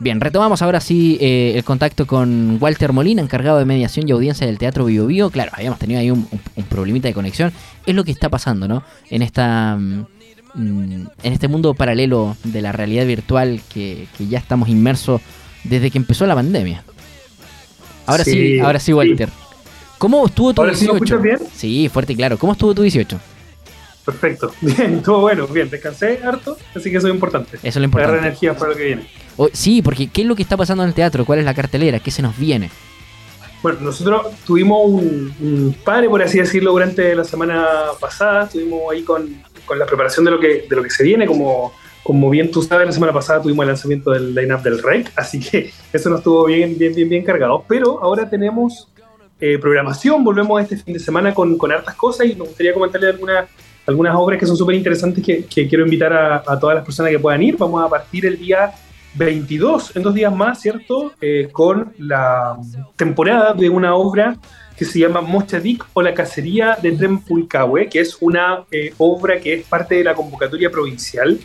Bien, retomamos ahora sí eh, el contacto con Walter Molina, encargado de mediación y audiencia del Teatro Bio Bio. Claro, habíamos tenido ahí un, un, problemita de conexión. Es lo que está pasando, ¿no? En esta mm, en este mundo paralelo de la realidad virtual que, ya estamos inmersos desde que empezó la pandemia. Ahora sí, ahora sí, Walter. ¿Cómo estuvo tu 18? bien? Sí, fuerte y claro. ¿Cómo estuvo tu 18? Perfecto. Bien, estuvo bueno, bien. Descansé harto, así que eso es importante. Eso es lo importante. Agarrar energía para lo que viene. sí, porque ¿qué es lo que está pasando en el teatro? ¿Cuál es la cartelera? ¿Qué se nos viene? Bueno, nosotros tuvimos un, un padre, por así decirlo, durante la semana pasada. Estuvimos ahí con, con, la preparación de lo que, de lo que se viene. Como, como bien tú sabes, la semana pasada tuvimos el lanzamiento del line-up del REC, así que eso nos estuvo bien, bien, bien, bien cargado. Pero ahora tenemos eh, programación, volvemos este fin de semana con, con hartas cosas y me gustaría comentarle algunas algunas obras que son súper interesantes que, quiero invitar a, todas las personas que puedan ir. Vamos a partir el día 22, en dos días más, ¿cierto? Eh, con la temporada de una obra que se llama Mochadik o la cacería de Trempulcahue, que es una eh, obra que es parte de la convocatoria provincial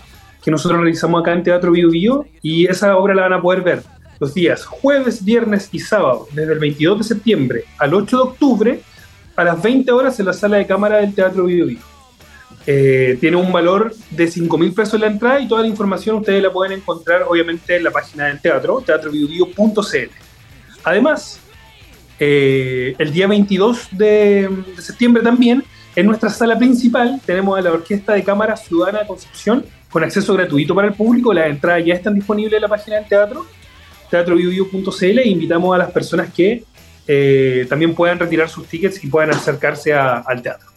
que nosotros realizamos acá en Teatro Bio Bio y esa obra la van a poder ver los días jueves, viernes y sábado, desde el 22 de septiembre al 8 de octubre, a las 20 horas en la sala de cámara del Teatro Bio Bio. Eh, tiene un valor de 5 mil pesos la entrada y toda la información ustedes la pueden encontrar obviamente en la página del teatro, teatrobiobio.cl. Además, eh, el día 22 de, septiembre también, en nuestra sala principal, tenemos a la Orquesta de Cámara Ciudadana de Concepción con acceso gratuito para el público. Las entradas ya están disponibles en la página del teatro, teatrobiobio.cl e invitamos a las personas que eh, también puedan retirar sus tickets y puedan acercarse al teatro.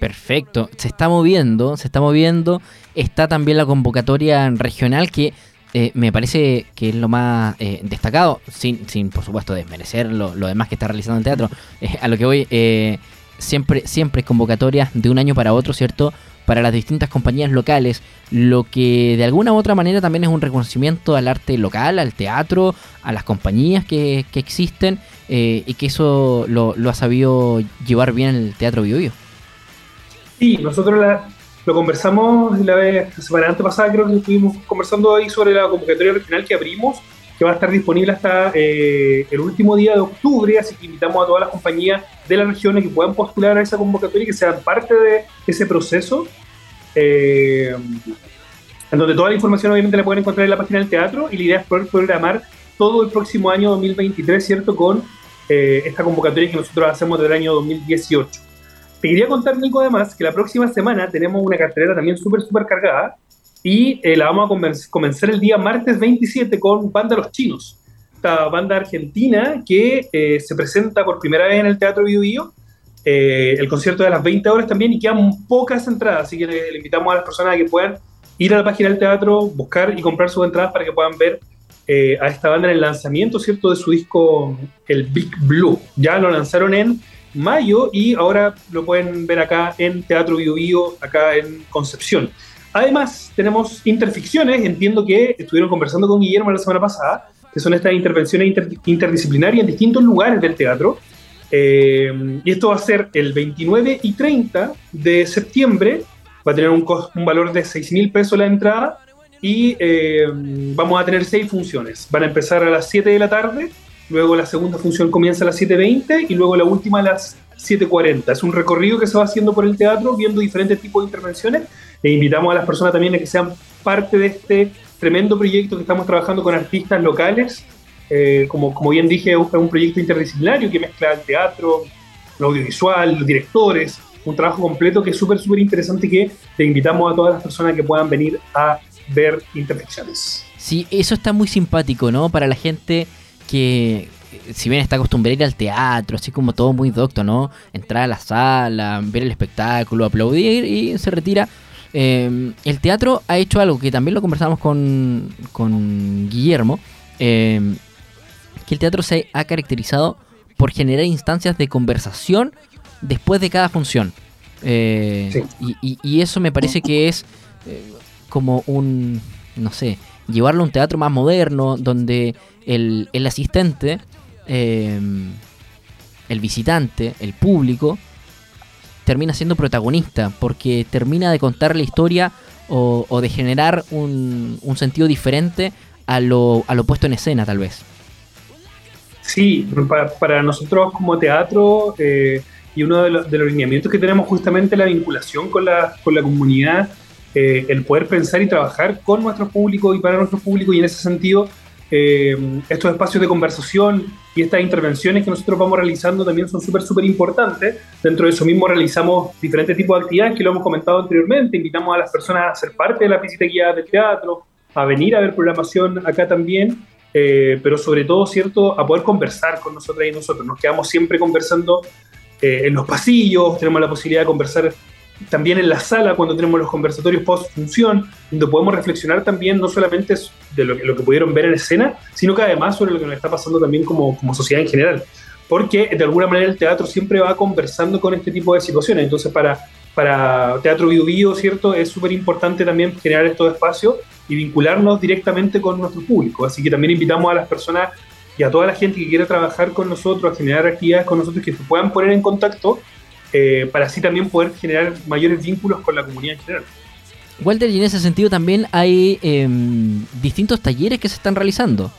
Perfecto, se está moviendo, se está moviendo. Está también la convocatoria regional que eh, me parece que es lo más eh, destacado, sin, sin por supuesto desmerecer lo, demás que está realizando el teatro. Eh, a lo que voy, siempre, siempre es convocatoria de un año para otro, ¿cierto? Para las distintas compañías locales, lo que de alguna u otra manera también es un reconocimiento al arte local, al teatro, a las compañías que, existen y que eso lo, lo, ha sabido llevar bien el Teatro Bio, Sí, nosotros lo conversamos la vez, la semana pasada, creo que estuvimos conversando ahí sobre la convocatoria regional que abrimos, que va a estar disponible hasta eh, el último día de octubre, así que invitamos a todas las compañías de las regiones que puedan postular a esa convocatoria y que sean parte de ese proceso. Eh, en donde toda la información obviamente la pueden encontrar en la página del teatro y la idea es poder programar todo el próximo año 2023, ¿cierto? Con eh, esta convocatoria que nosotros hacemos del año 2018. Te quería contar, Nico, además, que la próxima semana tenemos una cartelera también súper, súper cargada y eh, la vamos a comenzar el día martes 27 con Banda Los Chinos, esta banda argentina que eh, se presenta por primera vez en el Teatro Bio Bio. Eh, el concierto de las 20 horas también y quedan pocas entradas, así que le, invitamos a las personas a que puedan ir a la página del teatro, buscar y comprar sus entradas para que puedan ver a esta banda en el lanzamiento, ¿cierto?, de su disco El Big Blue. Ya lo lanzaron en mayo y ahora lo pueden ver acá en Teatro Bio, Bio acá en Concepción. Además, tenemos interficciones, entiendo que estuvieron conversando con Guillermo la semana pasada, que son estas intervenciones interdisciplinarias en distintos lugares del teatro. Eh, y esto va a ser el 29 y 30 de septiembre, va a tener un, valor de 6 mil pesos la entrada y eh, vamos a tener seis funciones. Van a empezar a las 7 de la tarde luego la segunda función comienza a las 7.20 y luego la última a las 7.40. Es un recorrido que se va haciendo por el teatro viendo diferentes tipos de intervenciones e invitamos a las personas también a que sean parte de este tremendo proyecto que estamos trabajando con artistas locales. Eh, como, como bien dije, es un proyecto interdisciplinario que mezcla el teatro, lo audiovisual, los directores, un trabajo completo que es súper, súper interesante y que te invitamos a todas las personas que puedan venir a ver intervenciones. Sí, eso está muy simpático, ¿no? Para la gente que si bien está acostumbrado a ir al teatro, así como todo muy docto, ¿no? Entrar a la sala, ver el espectáculo, aplaudir y se retira. Em, el teatro ha hecho algo que también lo conversamos con, con Guillermo, em, que el teatro se ha caracterizado por generar instancias de conversación después de cada función. Eh, y, eso me parece que es eh, como un, no sé, llevarlo a un teatro más moderno, donde el, asistente, em, el visitante, el público, termina siendo protagonista, porque termina de contar la historia o, de generar un, sentido diferente a lo, a lo puesto en escena, tal vez. Sí, para, nosotros como teatro eh, y uno de los, lineamientos que tenemos justamente la vinculación con la, con la comunidad, eh, el poder pensar y trabajar con nuestro público y para nuestro público y en ese sentido eh, estos espacios de conversación y estas intervenciones que nosotros vamos realizando también son súper, súper importantes. Dentro de eso mismo realizamos diferentes tipos de actividades que lo hemos comentado anteriormente. Invitamos a las personas a ser parte de la visita guía de teatro, a venir a ver programación acá también, eh, pero sobre todo, ¿cierto?, a poder conversar con nosotras y nosotros. Nos quedamos siempre conversando eh, en los pasillos, tenemos la posibilidad de conversar también en la sala cuando tenemos los conversatorios post función, donde podemos reflexionar también no solamente de lo, que pudieron ver en escena, sino que además sobre lo que nos está pasando también como, como sociedad en general. Porque de alguna manera el teatro siempre va conversando con este tipo de situaciones. Entonces, para, para Teatro Bio Bio, ¿cierto? Es súper importante también generar estos espacios y vincularnos directamente con nuestro público. Así que también invitamos a las personas y a toda la gente que quiera trabajar con nosotros, a generar actividades con nosotros, que se puedan poner en contacto eh, para así también poder generar mayores vínculos con la comunidad en general. Walter, y en ese sentido también hay em, distintos talleres que se están realizando.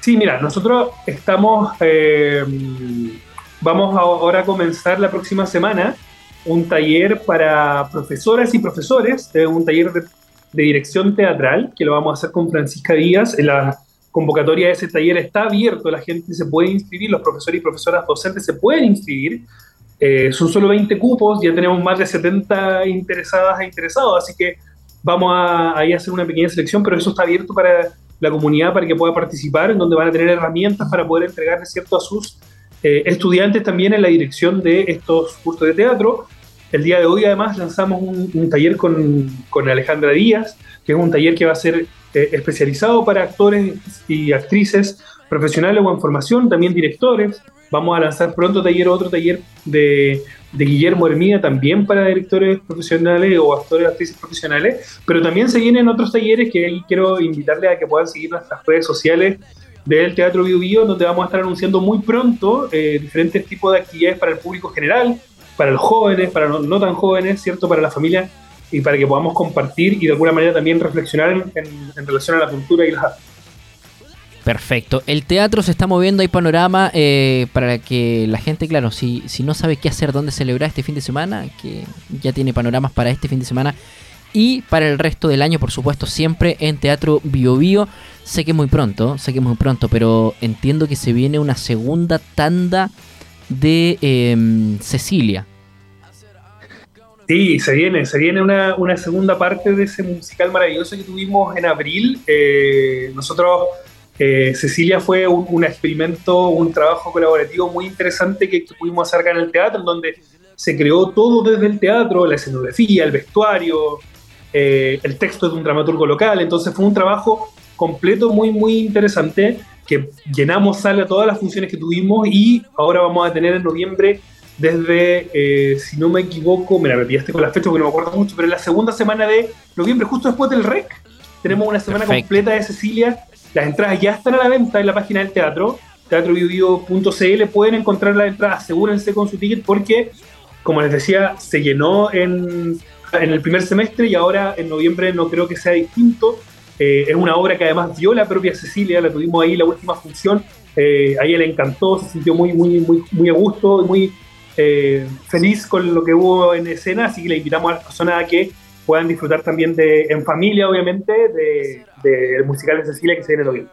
Sí, mira, nosotros estamos, em, vamos ahora a comenzar la próxima semana un taller para profesoras y profesores, un taller de, de, dirección teatral, que lo vamos a hacer con Francisca Díaz. La convocatoria de ese taller está abierto, la gente se puede inscribir, los profesores y profesoras docentes se pueden inscribir. Eh, son solo 20 cupos, ya tenemos más de 70 interesadas e interesados, así que vamos a, a hacer una pequeña selección, pero eso está abierto para la comunidad para que pueda participar, en donde van a tener herramientas para poder entregarle cierto a sus eh, estudiantes también en la dirección de estos cursos de teatro. El día de hoy además lanzamos un, taller con, con, Alejandra Díaz, que es un taller que va a ser eh, especializado para actores y actrices profesionales o en formación, también directores, Vamos a lanzar pronto taller otro taller de, Guillermo Hermida también para directores profesionales o actores actrices profesionales, pero también se vienen otros talleres que ahí quiero invitarles a que puedan seguir nuestras redes sociales del Teatro Bio Bio, donde vamos a estar anunciando muy pronto eh, diferentes tipos de actividades para el público general, para los jóvenes, para los no, tan jóvenes, ¿cierto? Para la familia y para que podamos compartir y de alguna manera también reflexionar en, en relación a la cultura y las artes. Perfecto. El teatro se está moviendo, hay panorama eh, para que la gente, claro, si, si no sabe qué hacer, dónde celebrar este fin de semana, que ya tiene panoramas para este fin de semana y para el resto del año, por supuesto, siempre en Teatro Bio Bio. Sé que muy pronto, sé que muy pronto, pero entiendo que se viene una segunda tanda de em, Cecilia. Sí, se viene, se viene una, una, segunda parte de ese musical maravilloso que tuvimos en abril. Eh, nosotros eh, Cecilia fue un, experimento, un trabajo colaborativo muy interesante que, pudimos hacer acá en el teatro, en donde se creó todo desde el teatro, la escenografía, el vestuario, eh, el texto de un dramaturgo local. Entonces fue un trabajo completo, muy, muy interesante, que llenamos sala todas las funciones que tuvimos y ahora vamos a tener en noviembre desde, eh, si no me equivoco, mira, me pillaste con la fecha porque no me acuerdo mucho, pero en la segunda semana de noviembre, justo después del REC, tenemos una semana completa de Cecilia las entradas ya están a la venta en la página del teatro, teatrovivido.cl. Pueden encontrar las entradas, asegúrense con su ticket porque, como les decía, se llenó en, en el primer semestre y ahora en noviembre no creo que sea distinto. Eh, es una obra que además dio la propia Cecilia, la tuvimos ahí la última función. Eh, a ella le encantó, se sintió muy, muy, muy, muy a gusto, muy eh, feliz con lo que hubo en escena, así que le invitamos a las personas a que puedan disfrutar también de, en familia, obviamente, del de, musical de Cecilia que se viene el